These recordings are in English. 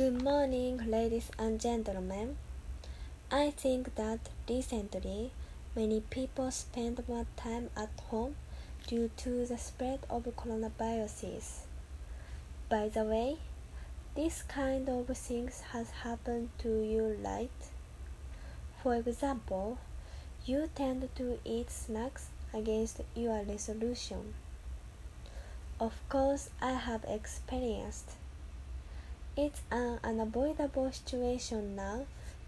Good morning, ladies and gentlemen. I think that recently many people spend more time at home due to the spread of coronaviruses. By the way, this kind of things has happened to you, right? For example, you tend to eat snacks against your resolution. Of course, I have experienced it's an unavoidable situation now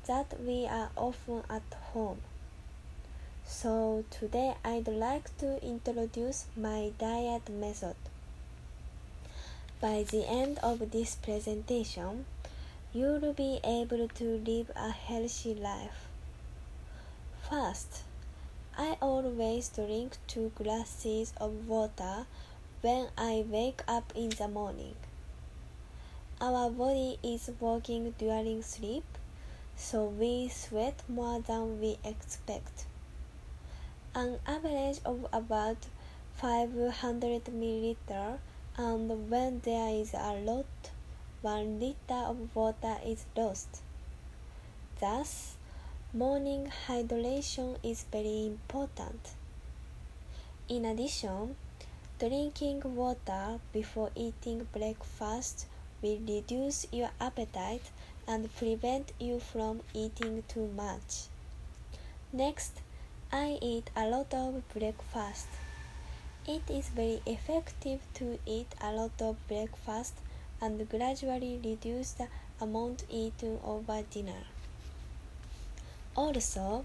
that we are often at home. So today I'd like to introduce my diet method. By the end of this presentation, you'll be able to live a healthy life. First, I always drink two glasses of water when I wake up in the morning. Our body is working during sleep, so we sweat more than we expect. An average of about 500 milliliter, and when there is a lot, 1 liter of water is lost. Thus, morning hydration is very important. In addition, drinking water before eating breakfast will reduce your appetite and prevent you from eating too much. Next, I eat a lot of breakfast. It is very effective to eat a lot of breakfast and gradually reduce the amount eaten over dinner. Also,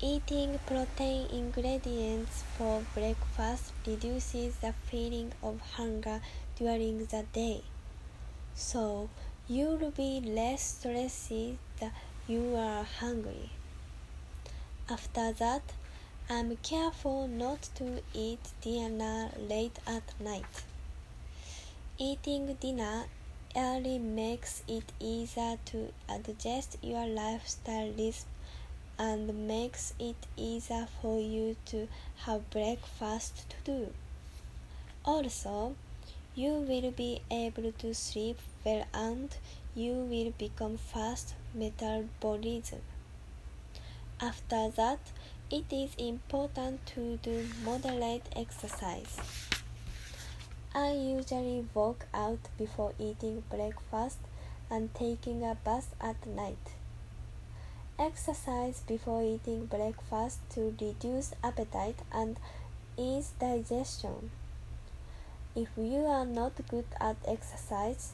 eating protein ingredients for breakfast reduces the feeling of hunger during the day so you'll be less stressed that you are hungry. After that, I'm careful not to eat dinner late at night. Eating dinner early makes it easier to adjust your lifestyle rhythm and makes it easier for you to have breakfast to do. Also, you will be able to sleep well and you will become fast metabolism. After that, it is important to do moderate exercise. I usually walk out before eating breakfast and taking a bath at night. Exercise before eating breakfast to reduce appetite and ease digestion. If you are not good at exercise,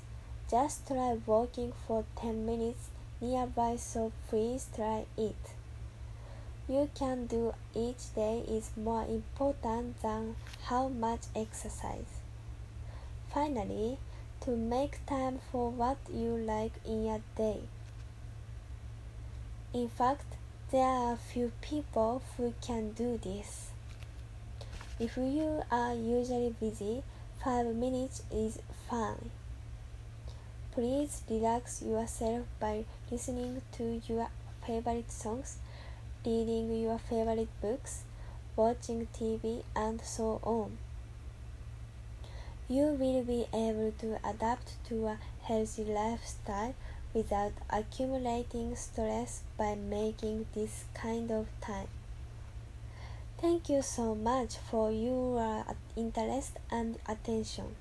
just try walking for 10 minutes nearby, so please try it. You can do each day is more important than how much exercise. Finally, to make time for what you like in a day. In fact, there are few people who can do this. If you are usually busy, Five minutes is fine. Please relax yourself by listening to your favorite songs, reading your favorite books, watching TV, and so on. You will be able to adapt to a healthy lifestyle without accumulating stress by making this kind of time. Thank you so much for your uh, interest and attention.